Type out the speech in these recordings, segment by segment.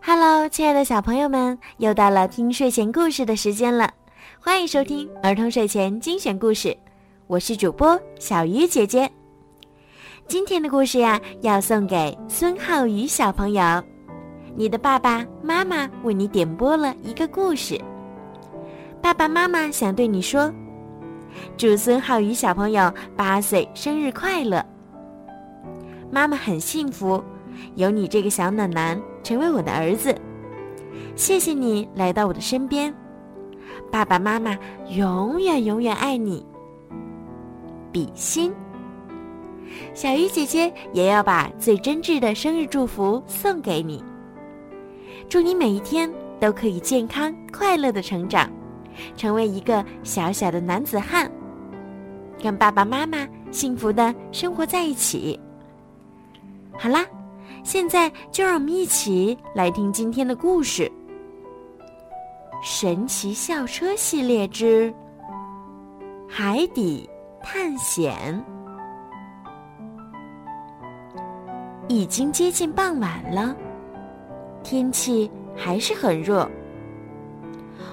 Hello，亲爱的小朋友们，又到了听睡前故事的时间了，欢迎收听儿童睡前精选故事，我是主播小鱼姐姐。今天的故事呀，要送给孙浩宇小朋友，你的爸爸妈妈为你点播了一个故事。爸爸妈妈想对你说，祝孙浩宇小朋友八岁生日快乐。妈妈很幸福，有你这个小暖男成为我的儿子。谢谢你来到我的身边，爸爸妈妈永远永远爱你。比心。小鱼姐姐也要把最真挚的生日祝福送给你，祝你每一天都可以健康快乐的成长，成为一个小小的男子汉，跟爸爸妈妈幸福的生活在一起。好啦，现在就让我们一起来听今天的故事：《神奇校车系列之海底探险》。已经接近傍晚了，天气还是很热。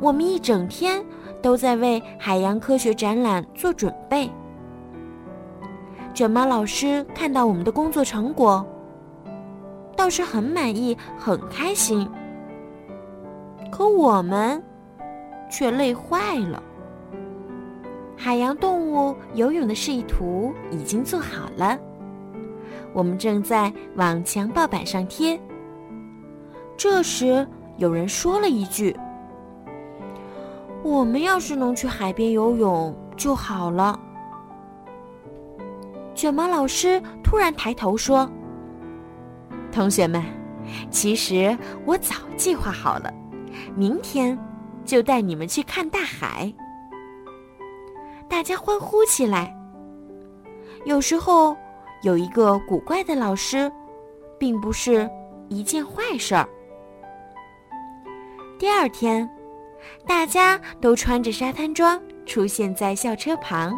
我们一整天都在为海洋科学展览做准备。卷毛老师看到我们的工作成果，倒是很满意，很开心。可我们却累坏了。海洋动物游泳的示意图已经做好了。我们正在往墙报板上贴。这时，有人说了一句：“我们要是能去海边游泳就好了。”卷毛老师突然抬头说：“同学们，其实我早计划好了，明天就带你们去看大海。”大家欢呼起来。有时候。有一个古怪的老师，并不是一件坏事儿。第二天，大家都穿着沙滩装出现在校车旁。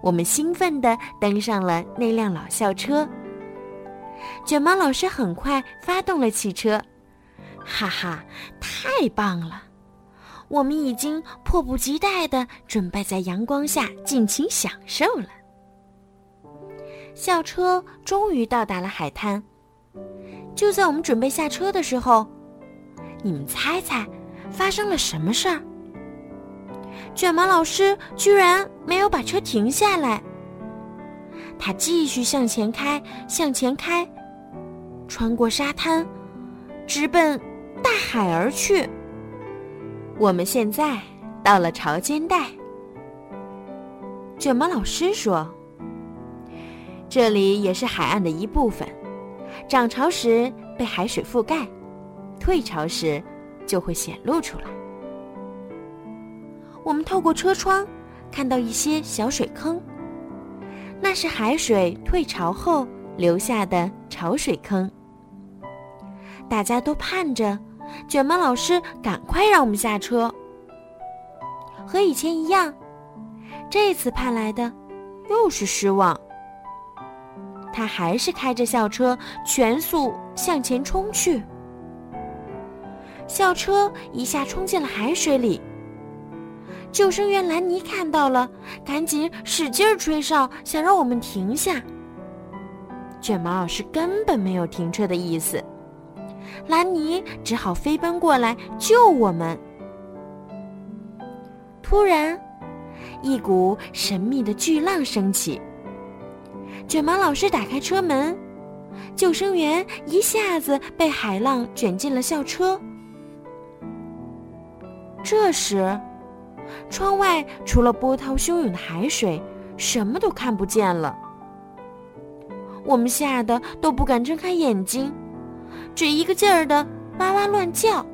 我们兴奋地登上了那辆老校车。卷毛老师很快发动了汽车，哈哈，太棒了！我们已经迫不及待地准备在阳光下尽情享受了。校车终于到达了海滩。就在我们准备下车的时候，你们猜猜，发生了什么事儿？卷毛老师居然没有把车停下来，他继续向前开，向前开，穿过沙滩，直奔大海而去。我们现在到了潮间带。卷毛老师说。这里也是海岸的一部分，涨潮时被海水覆盖，退潮时就会显露出来。我们透过车窗看到一些小水坑，那是海水退潮后留下的潮水坑。大家都盼着卷毛老师赶快让我们下车。和以前一样，这次盼来的又是失望。他还是开着校车全速向前冲去，校车一下冲进了海水里。救生员兰尼看到了，赶紧使劲吹哨，想让我们停下。卷毛老师根本没有停车的意思，兰尼只好飞奔过来救我们。突然，一股神秘的巨浪升起。卷毛老师打开车门，救生员一下子被海浪卷进了校车。这时，窗外除了波涛汹涌的海水，什么都看不见了。我们吓得都不敢睁开眼睛，只一个劲儿的哇哇乱叫。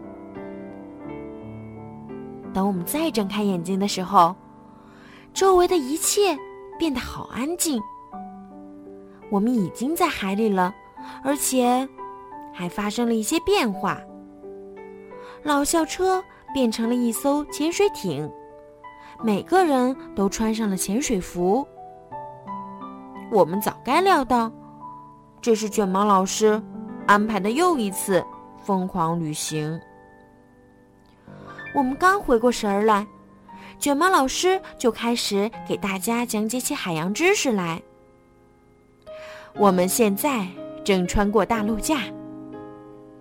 等我们再睁开眼睛的时候，周围的一切变得好安静。我们已经在海里了，而且还发生了一些变化。老校车变成了一艘潜水艇，每个人都穿上了潜水服。我们早该料到，这是卷毛老师安排的又一次疯狂旅行。我们刚回过神儿来，卷毛老师就开始给大家讲解起海洋知识来。我们现在正穿过大陆架，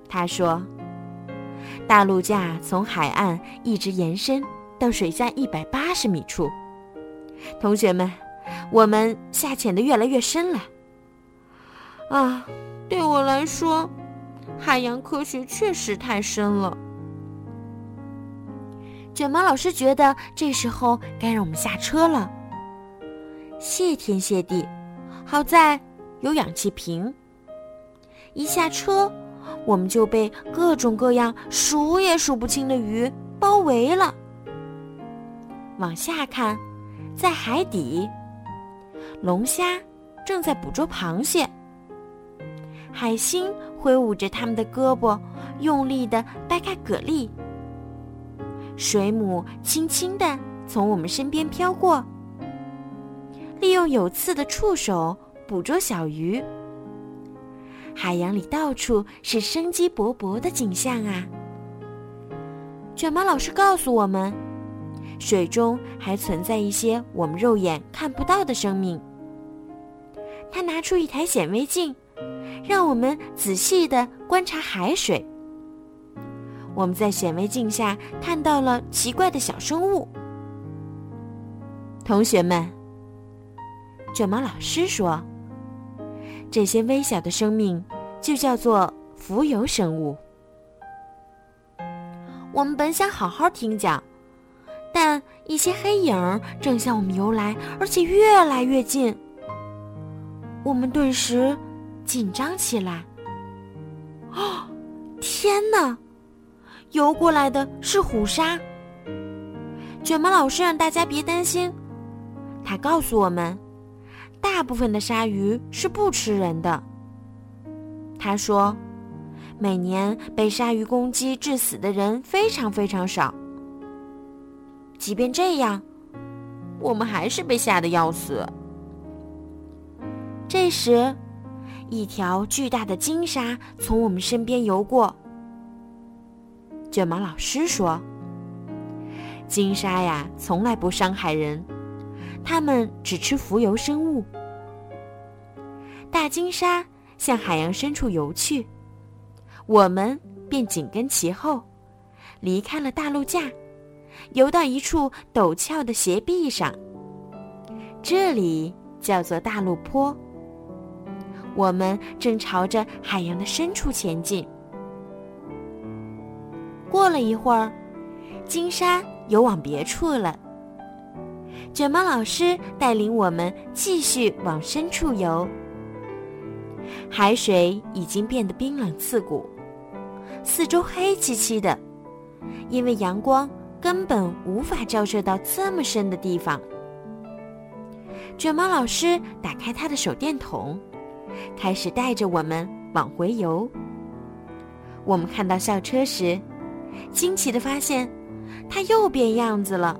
他说：“大陆架从海岸一直延伸到水下一百八十米处。”同学们，我们下潜的越来越深了。啊，对我来说，海洋科学确实太深了。卷毛老师觉得这时候该让我们下车了。谢天谢地，好在有氧气瓶。一下车，我们就被各种各样数也数不清的鱼包围了。往下看。在海底，龙虾正在捕捉螃蟹。海星挥舞着它们的胳膊，用力地掰开蛤蜊。水母轻轻地从我们身边飘过，利用有刺的触手捕捉小鱼。海洋里到处是生机勃勃的景象啊！卷毛老师告诉我们。水中还存在一些我们肉眼看不到的生命。他拿出一台显微镜，让我们仔细地观察海水。我们在显微镜下看到了奇怪的小生物。同学们，卷毛老师说，这些微小的生命就叫做浮游生物。我们本想好好听讲。但一些黑影正向我们游来，而且越来越近。我们顿时紧张起来。啊！天哪！游过来的是虎鲨。卷毛老师让大家别担心，他告诉我们，大部分的鲨鱼是不吃人的。他说，每年被鲨鱼攻击致死的人非常非常少。即便这样，我们还是被吓得要死。这时，一条巨大的金鲨从我们身边游过。卷毛老师说：“金鲨呀，从来不伤害人，它们只吃浮游生物。”大金鲨向海洋深处游去，我们便紧跟其后，离开了大陆架。游到一处陡峭的斜壁上，这里叫做大陆坡。我们正朝着海洋的深处前进。过了一会儿，金沙游往别处了。卷毛老师带领我们继续往深处游。海水已经变得冰冷刺骨，四周黑漆漆的，因为阳光。根本无法照射到这么深的地方。卷毛老师打开他的手电筒，开始带着我们往回游。我们看到校车时，惊奇的发现，它又变样子了。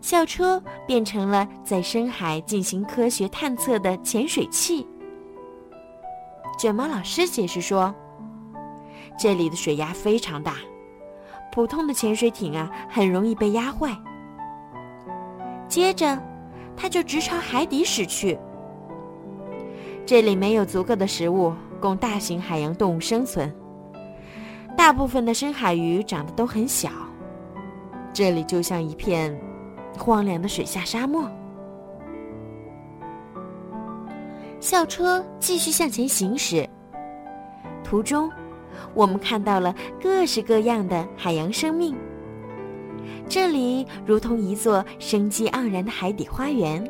校车变成了在深海进行科学探测的潜水器。卷毛老师解释说，这里的水压非常大。普通的潜水艇啊，很容易被压坏。接着，它就直朝海底驶去。这里没有足够的食物供大型海洋动物生存，大部分的深海鱼长得都很小。这里就像一片荒凉的水下沙漠。校车继续向前行驶，途中。我们看到了各式各样的海洋生命，这里如同一座生机盎然的海底花园。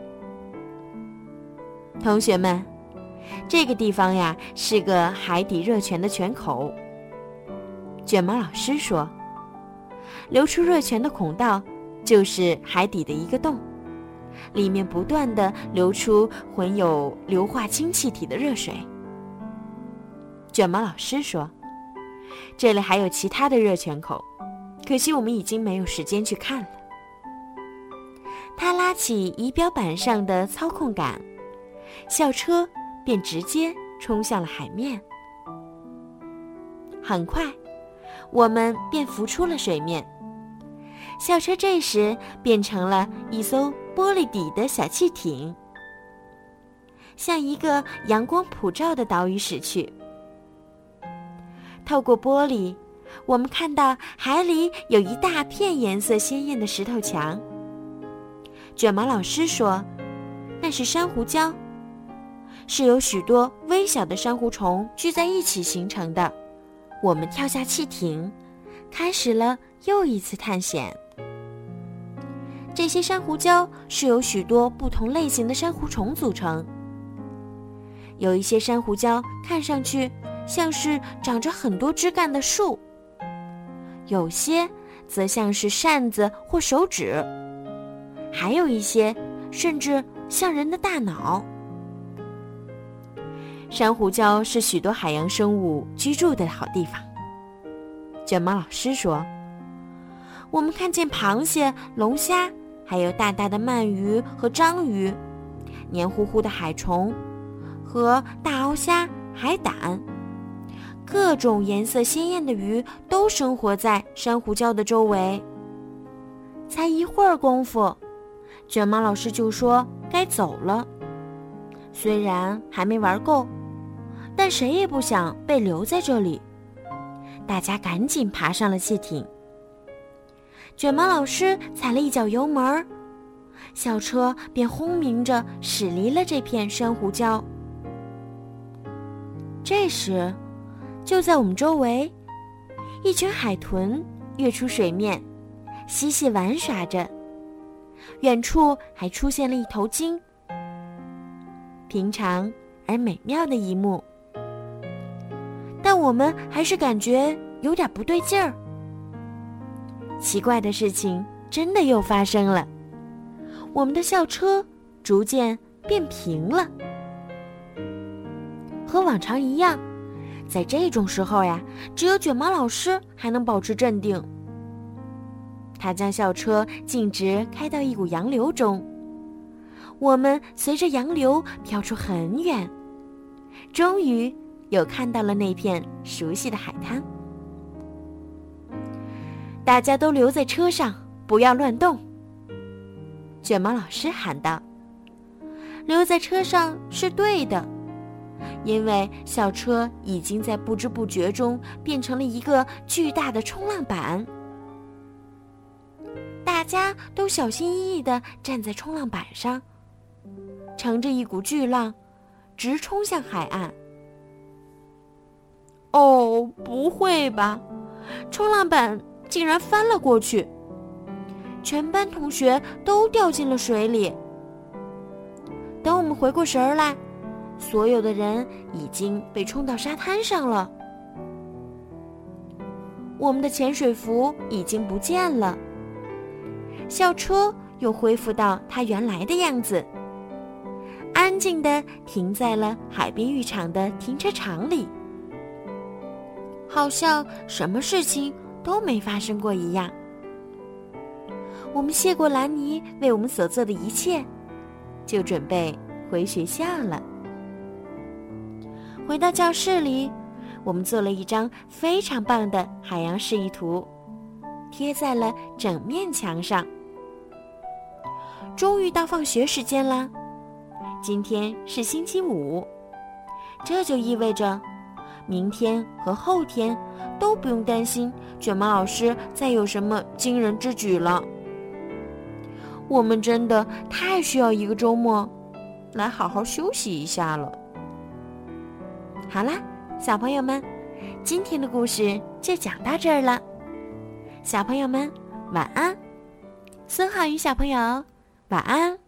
同学们，这个地方呀是个海底热泉的泉口。卷毛老师说，流出热泉的孔道就是海底的一个洞，里面不断的流出混有硫化氢气体的热水。卷毛老师说。这里还有其他的热泉口，可惜我们已经没有时间去看了。他拉起仪表板上的操控杆，校车便直接冲向了海面。很快，我们便浮出了水面。校车这时变成了一艘玻璃底的小汽艇，向一个阳光普照的岛屿驶去。透过玻璃，我们看到海里有一大片颜色鲜艳的石头墙。卷毛老师说：“那是珊瑚礁，是由许多微小的珊瑚虫聚在一起形成的。”我们跳下汽艇，开始了又一次探险。这些珊瑚礁是由许多不同类型的珊瑚虫组成。有一些珊瑚礁看上去像是长着很多枝干的树，有些则像是扇子或手指，还有一些甚至像人的大脑。珊瑚礁是许多海洋生物居住的好地方。卷毛老师说：“我们看见螃蟹、龙虾，还有大大的鳗鱼和章鱼，黏糊糊的海虫，和大鳌虾、海胆，各种颜色鲜艳的鱼都生活在珊瑚礁的周围。”才一会儿功夫，卷毛老师就说该走了。虽然还没玩够。但谁也不想被留在这里，大家赶紧爬上了汽艇。卷毛老师踩了一脚油门，小车便轰鸣着驶离了这片珊瑚礁。这时，就在我们周围，一群海豚跃出水面，嬉戏玩耍着。远处还出现了一头鲸，平常而美妙的一幕。但我们还是感觉有点不对劲儿。奇怪的事情真的又发生了，我们的校车逐渐变平了。和往常一样，在这种时候呀，只有卷毛老师还能保持镇定。他将校车径直开到一股洋流中，我们随着洋流飘出很远，终于。又看到了那片熟悉的海滩，大家都留在车上，不要乱动。卷毛老师喊道：“留在车上是对的，因为校车已经在不知不觉中变成了一个巨大的冲浪板。大家都小心翼翼地站在冲浪板上，乘着一股巨浪，直冲向海岸。”哦，不会吧！冲浪板竟然翻了过去，全班同学都掉进了水里。等我们回过神儿来，所有的人已经被冲到沙滩上了。我们的潜水服已经不见了，校车又恢复到它原来的样子，安静的停在了海滨浴场的停车场里。好像什么事情都没发生过一样。我们谢过兰尼为我们所做的一切，就准备回学校了。回到教室里，我们做了一张非常棒的海洋示意图，贴在了整面墙上。终于到放学时间啦！今天是星期五，这就意味着。明天和后天都不用担心卷毛老师再有什么惊人之举了。我们真的太需要一个周末，来好好休息一下了。好啦，小朋友们，今天的故事就讲到这儿了。小朋友们，晚安。孙浩宇小朋友，晚安。